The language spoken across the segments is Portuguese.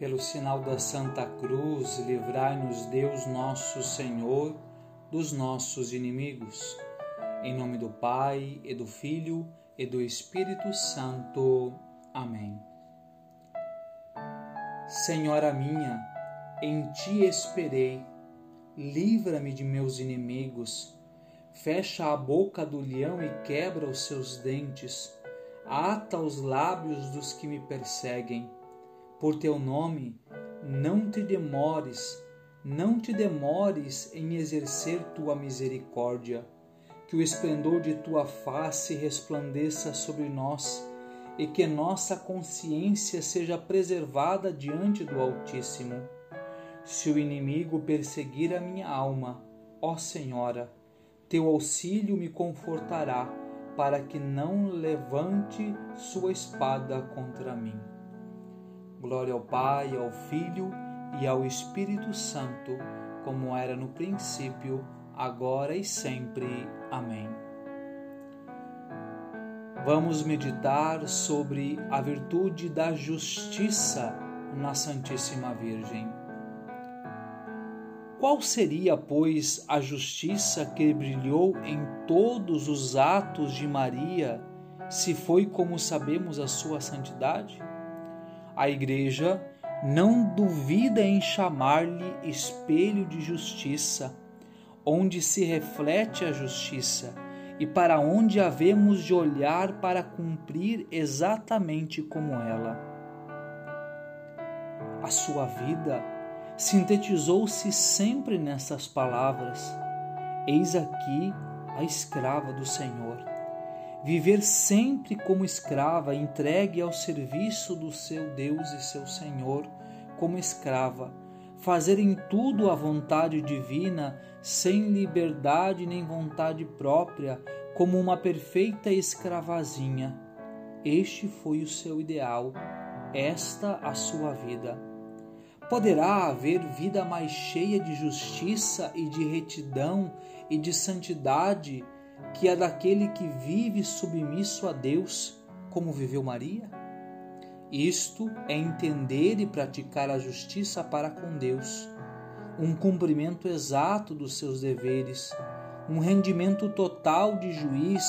Pelo sinal da Santa Cruz, livrai-nos Deus nosso Senhor dos nossos inimigos. Em nome do Pai, e do Filho, e do Espírito Santo. Amém. Senhora minha, em ti esperei, livra-me de meus inimigos. Fecha a boca do leão e quebra os seus dentes. Ata os lábios dos que me perseguem por teu nome, não te demores, não te demores em exercer tua misericórdia. Que o esplendor de tua face resplandeça sobre nós e que nossa consciência seja preservada diante do Altíssimo. Se o inimigo perseguir a minha alma, ó Senhora, teu auxílio me confortará, para que não levante sua espada contra mim. Glória ao Pai, ao Filho e ao Espírito Santo, como era no princípio, agora e sempre. Amém. Vamos meditar sobre a virtude da justiça na Santíssima Virgem. Qual seria, pois, a justiça que brilhou em todos os atos de Maria, se foi como sabemos a sua santidade? A Igreja não duvida em chamar-lhe espelho de justiça, onde se reflete a justiça e para onde havemos de olhar para cumprir exatamente como ela. A sua vida sintetizou-se sempre nessas palavras: Eis aqui a escrava do Senhor viver sempre como escrava, entregue ao serviço do seu Deus e seu Senhor, como escrava, fazer em tudo a vontade divina, sem liberdade nem vontade própria, como uma perfeita escravazinha. Este foi o seu ideal, esta a sua vida. Poderá haver vida mais cheia de justiça e de retidão e de santidade que a daquele que vive submisso a Deus, como viveu Maria? Isto é entender e praticar a justiça para com Deus, um cumprimento exato dos seus deveres, um rendimento total de juiz,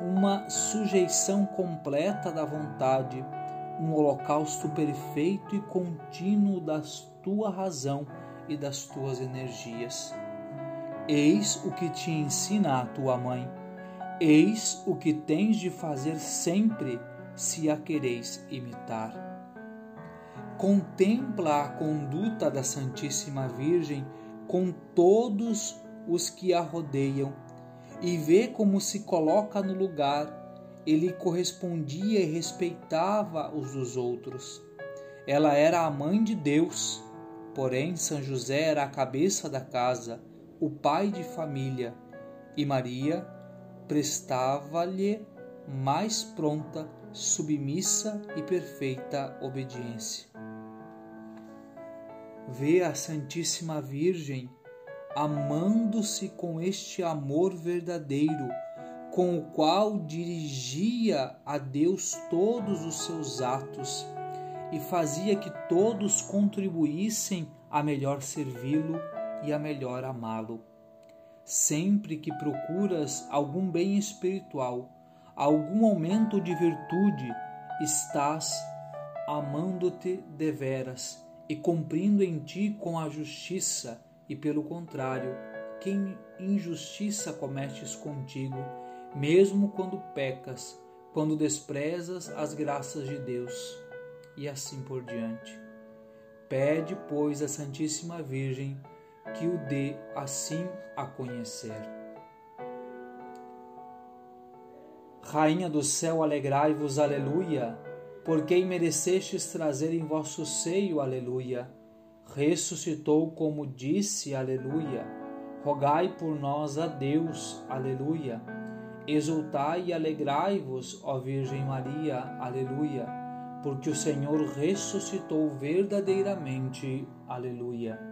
uma sujeição completa da vontade, um holocausto perfeito e contínuo da tua razão e das tuas energias. Eis o que te ensina a tua mãe. Eis o que tens de fazer sempre se a quereis imitar. Contempla a conduta da Santíssima Virgem com todos os que a rodeiam e vê como se coloca no lugar. Ele correspondia e respeitava os dos outros. Ela era a mãe de Deus, porém São José era a cabeça da casa o pai de família, e Maria prestava-lhe mais pronta, submissa e perfeita obediência. Vê a Santíssima Virgem amando-se com este amor verdadeiro, com o qual dirigia a Deus todos os seus atos e fazia que todos contribuíssem a melhor servi-lo e a melhor amá-lo. Sempre que procuras algum bem espiritual, algum aumento de virtude, estás amando-te deveras e cumprindo em ti com a justiça, e pelo contrário, que injustiça cometes contigo, mesmo quando pecas, quando desprezas as graças de Deus, e assim por diante. Pede, pois, à Santíssima Virgem que o dê assim a conhecer. Rainha do céu, alegrai-vos, aleluia, por quem merecestes trazer em vosso seio, aleluia. Ressuscitou como disse, aleluia. Rogai por nós a Deus, aleluia. Exultai e alegrai-vos, ó Virgem Maria, aleluia, porque o Senhor ressuscitou verdadeiramente, aleluia.